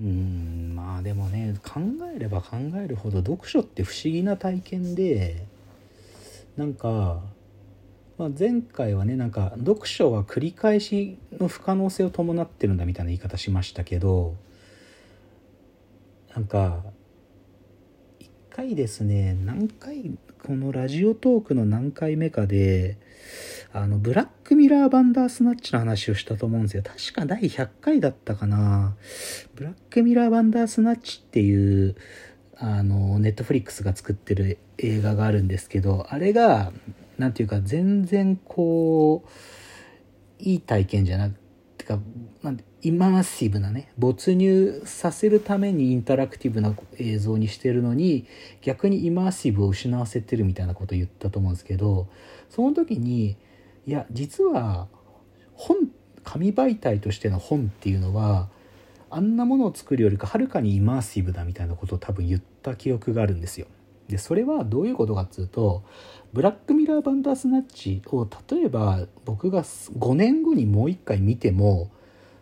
うんまあでもね考えれば考えるほど読書って不思議な体験でなんか、まあ、前回はねなんか読書は繰り返しの不可能性を伴ってるんだみたいな言い方しましたけどなんか一回ですね何回このラジオトークの何回目かであのブラックミラーバンダースナッチの話をしたと思うんですよ。確か第100回だったかな。ブラックミラーバンダースナッチっていうあのネットフリックスが作ってる映画があるんですけどあれが何ていうか全然こういい体験じゃなくてかなんイマーシブなね没入させるためにインタラクティブな映像にしてるのに逆にイマーシブを失わせてるみたいなことを言ったと思うんですけどその時にいや実は本紙媒体としての本っていうのはあんなものを作るよりかはるかにイマーシブだみたいなことを多分言った記憶があるんですよ。でそれはどういうことかっつうとブラックミラーバンダースナッチを例えば僕が5年後にもう一回見ても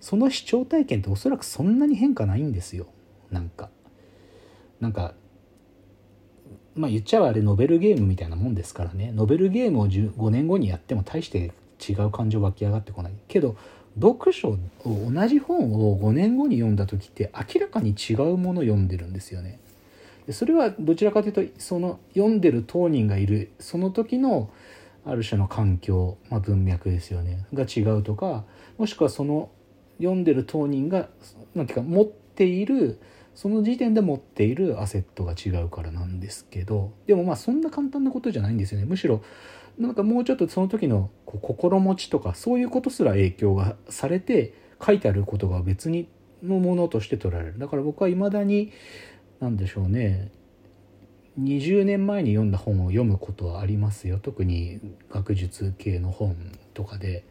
その視聴体験っておそらくそんなに変化ないんですよなんかなんかまあ言っちゃうあれノベルゲームみたいなもんですからね。ノベルゲームを5年後にやっても大して違う感情湧き上がってこない。けど読書を同じ本を5年後に読んだ時って明らかに違うもの読んでるんですよね。それはどちらかというとその読んでる当人がいるその時のある種の環境、まあ、文脈ですよね。が違うとかもしくはその読んでる当人が何ていうか持っているその時点で持っているアセットが違うからなんですけどでもまあそんな簡単なことじゃないんですよね。むしろなんかもうちょっとその時のこう心持ちとかそういうことすら影響がされて書いてあることが別にのものとして捉えられる。だから僕はいまだに何でしょうね。20年前に読んだ本を読むことはありますよ。特に学術系の本とかで。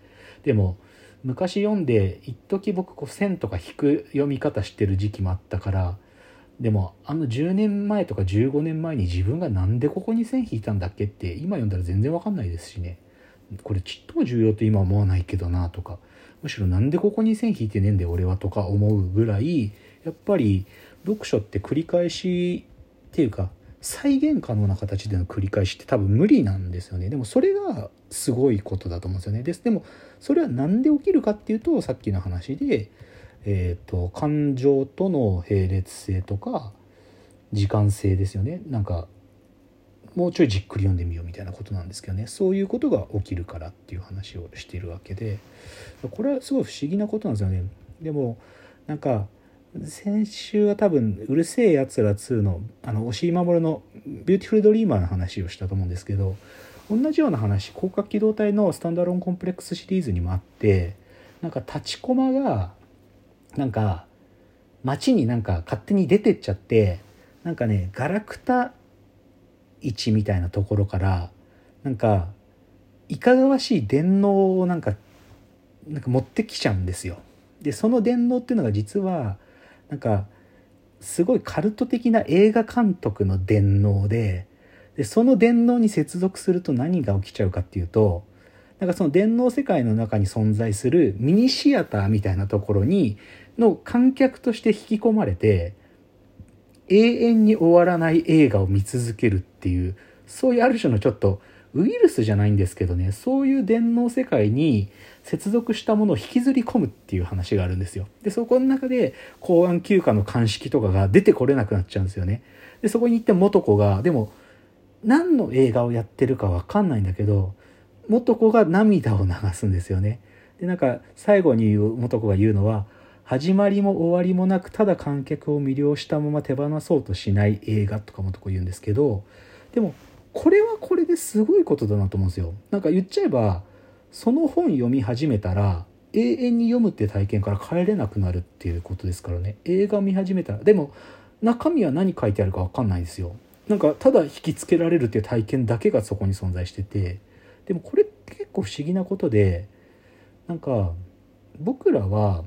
でも昔読んで一時僕こう線とか引く読み方してる時期もあったからでもあの10年前とか15年前に自分が何でここに線引いたんだっけって今読んだら全然わかんないですしね。これちっとも重要と今思わないけどなとかむしろなんでここに線引いてねえんだよ俺はとか思うぐらいやっぱり読書って繰り返しっていうか再現可能な形での繰り返しって多分無理なんですよね。でもそれがすごいことだと思うんですよね。ですでもそれは何で起きるかっていうとさっきの話で、えーと、感情との並列性とか時間性ですよね。なんかもうちょいじっくり読んでみようみたいなことなんですけどね。そういうことが起きるからっていう話をしてるわけで。これはすごい不思議なことなんですよね。でもなんか先週は多分「うる星やつら2の」あの押井守の「ビューティフルドリーマー」の話をしたと思うんですけど同じような話攻殻機動隊のスタンドアローンコンプレックスシリーズにもあってなんかタチコマがなんか街になんか勝手に出てっちゃってなんかねガラクタ市みたいなところからなんかいかがわしい電脳をなんかなんか持ってきちゃうんですよ。でその電脳っていうのが実はなんかすごいカルト的な映画監督の電脳ででその電脳に接続すると何が起きちゃうかっていうとなんかその電脳世界の中に存在するミニシアターみたいなところにの観客として引き込まれて永遠に終わらない映画を見続けるっていうそういうある種のちょっとウイルスじゃないんですけどねそういう電脳世界に接続したものを引きずり込むっていう話があるんですよ。で、そこの中で公安休暇の鑑識とかが出てこれなくなっちゃうんですよね。で、そこに行って元子が、でも、何の映画をやってるかわかんないんだけど、元子が涙を流すんですよね。で、なんか最後に元子が言うのは、始まりも終わりもなくただ観客を魅了したまま手放そうとしない映画とかもとこ言うんですけどでもこれはこれですごいことだなと思うんですよ。なんか言っちゃえばその本読み始めたら永遠に読むって体験から帰れなくなるっていうことですからね。映画を見始めたらでも中身は何書いてあるか分かんないですよ。なんかただ引きつけられるっていう体験だけがそこに存在してて。でもこれって結構不思議なことでなんか僕らは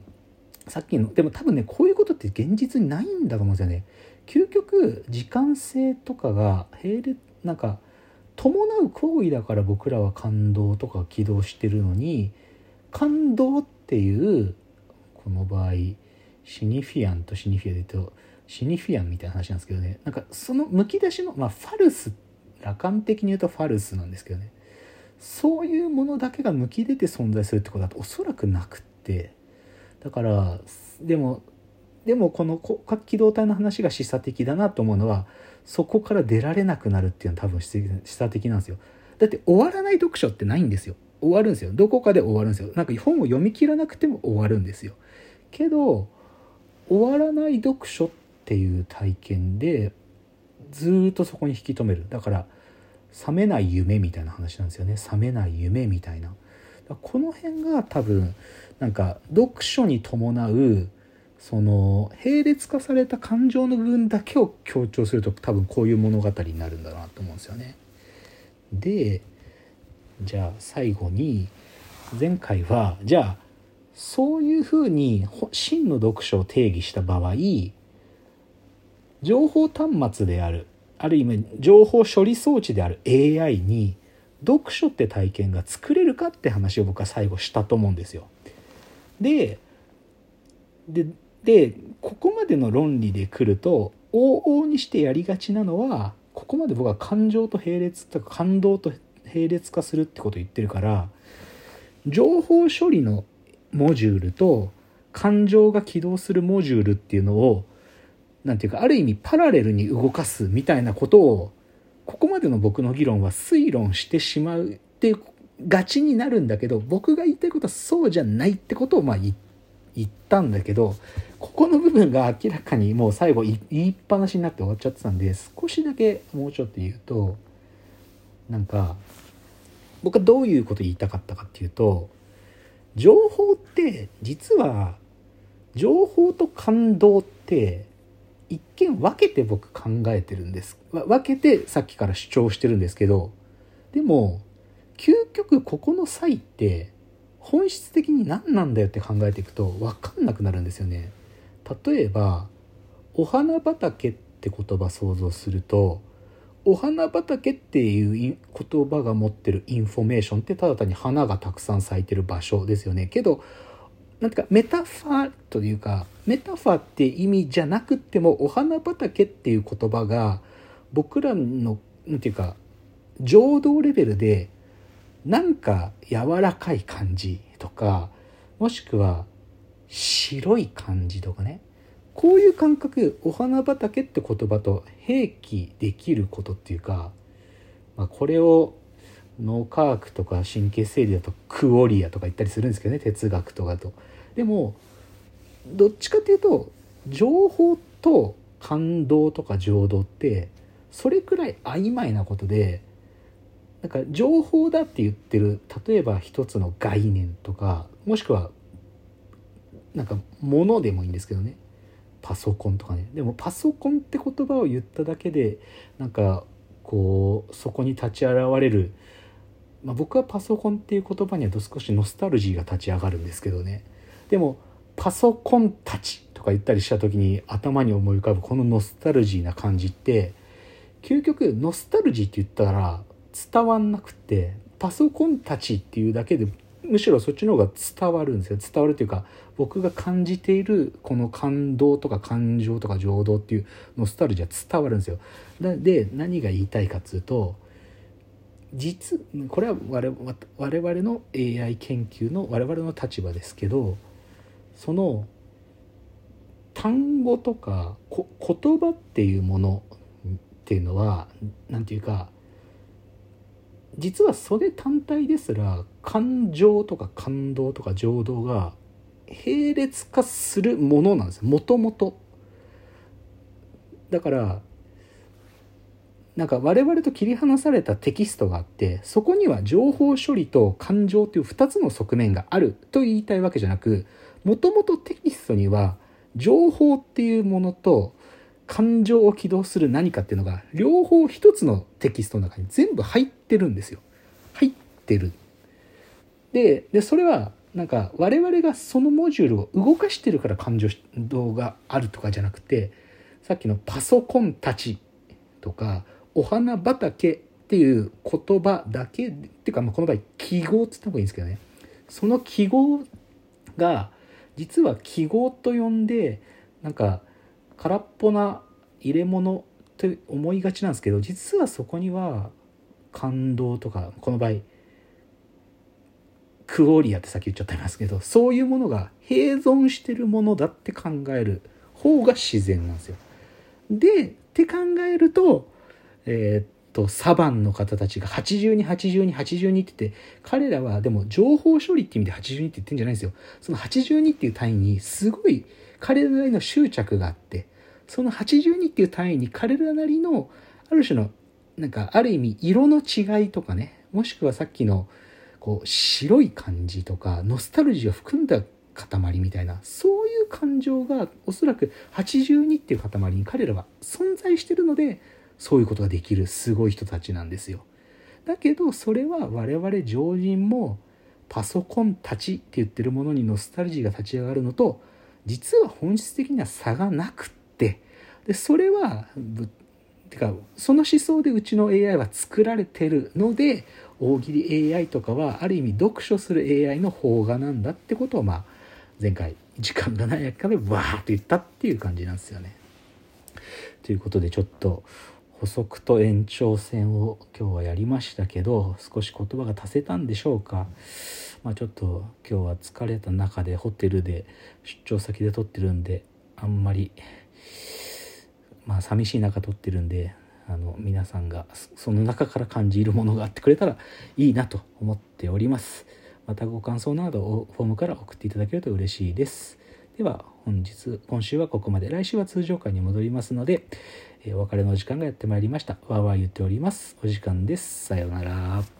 さっきのでも多分ねこういうことって現実にないんだと思うんですよね。究極時間性とかが並列なんか伴う行為だから僕らは感動とか起動してるのに感動っていうこの場合シニフィアンとシニフィアで言うとシニフィアンみたいな話なんですけどね。なんかそのむき出しの、まあ、ファルス羅漢的に言うとファルスなんですけどね。そういうものだけがむき出て存在するってことだとおそらくなくって。だからでもでもこの骨格機動隊の話が示唆的だなと思うのはそこから出られなくなるっていうのは多分示唆的なんですよ。だって終わらない読書ってないんですよ。終わるんですよ。どこかで終わるんですよ。なんか本を読み切らなくても終わるんですよ。けど終わらない読書っていう体験でずっとそこに引き止める。だから覚めない夢みたいな話なんですよね。覚めない夢みたいな。この辺が多分なんか読書に伴うその並列化された感情の部分だけを強調すると多分こういう物語になるんだなと思うんですよね。でじゃあ最後に前回はじゃあそういうふうに真の読書を定義した場合情報端末であるある意味情報処理装置である AI に読書って体験が作れるかって話を僕は最後したと思うんですよ。でででここまでの論理で来ると往々にしてやりがちなのはここまで僕は感情と並列とか感動と並列化するってことを言ってるから情報処理のモジュールと感情が起動するモジュールっていうのを何て言うかある意味パラレルに動かすみたいなことをここまでの僕の議論は推論してしまうってがちになるんだけど僕が言いたいことはそうじゃないってことをまあ言ったんだけどここの部分が明らかにもう最後言いっぱなしになって終わっちゃってたんで少しだけもうちょっと言うとなんか僕はどういうこと言いたかったかっていうと情報って実は情報と感動って一見分けて僕考えてるんです。分けてさっきから主張してるんですけどでも究極ここの際って本質的に何なんだよって考えていくと分かんなくなるんですよね。例えばお花畑って言葉想像するとお花畑っていう言葉が持ってるインフォメーションってただ単に花がたくさん咲いてる場所ですよねけどなんていうかメタファーというかメタファーって意味じゃなくってもお花畑っていう言葉が僕らのなんていうか情動レベルでなんか柔らかい感じとかもしくは白い感じとかねこういう感覚お花畑って言葉と併記できることっていうか、まあ、これを脳科学とか神経整理だとクオリアとか言ったりするんですけどね哲学とかと。でもどっちかっていうと情報と感動とか情動ってそれくらい曖昧なことでなんか情報だって言ってる例えば一つの概念とかもしくはなんかものでもいいんですけどね。パソコンとかね。でもパソコンって言葉を言っただけでなんかこうそこに立ち現れる、まあ、僕はパソコンっていう言葉には少しノスタルジーが立ち上がるんですけどね。でもパソコンたちとか言ったりした時に頭に思い浮かぶこのノスタルジーな感じって究極ノスタルジーって言ったら伝わんなくてパソコンたちっていうだけでむしろそっちの方が伝わるんですよ。伝わるというか僕が感じているこの感動とか感情とか情動っていうノスタルジーは伝わるんですよ。で何が言いたいかっつうと実これは我我々の AI 研究の我々の立場ですけどその単語とか言葉っていうものっていうのは何て言うか実はそれ単体ですら感情とか感動とか情動が並列化するものなんですよもともと。だからなんか我々と切り離されたテキストがあってそこには情報処理と感情という2つの側面があると言いたいわけじゃなくもともとテキストには情報っていうものと感情を起動する何かっていうのが両方一つのテキストの中に全部入ってるんですよ。入ってる。で、でそれはなんか我々がそのモジュールを動かしてるから感情動があるとかじゃなくてさっきのパソコンたちとかお花畑っていう言葉だけっていうかまあこの場合記号って言った方がいいんですけどねその記号が実は記号と呼んでなんか空っぽな入れ物って思いがちなんですけど実はそこには感動とかこの場合クオリアってさっき言っちゃったんですけどそういうものが併存してるものだって考える方が自然なんですよ。でって考えるとえー、っとサバンの方たちが828282 82って言って彼らはでも情報処理って意味で82って言ってんじゃないんですよ。その82っていう単位にすごい彼らなりの執着があってその82っていう単位に彼らなりのある種のなんかある意味色の違いとかねもしくはさっきのこう白い感じとかノスタルジーを含んだ塊みたいなそういう感情がおそらく82っていう塊に彼らは存在してるのでそういうことができるすごい人たちなんですよ。だけどそれは我々常人もパソコンたちって言ってるものにノスタルジーが立ち上がるのと実は本質的には差がなくってでそれはてかその思想でうちの AI は作られてるので大喜利 AI とかはある意味読書する AI の方がなんだってことをまあ前回時間がない中でわーっと言ったっていう感じなんですよね。ということでちょっと補足と延長戦を今日はやりましたけど少し言葉が足せたんでしょうか。まあ、ちょっと今日は疲れた中でホテルで出張先で撮ってるんであんまりまあ寂しい中撮ってるんであの皆さんがその中から感じるものがあってくれたらいいなと思っております。またご感想などをフォームから送っていただけると嬉しいです。では本日今週はここまで。来週は通常回に戻りますので、えお別れの時間がやってまいりました。わーわー言っております。お時間です。さようなら。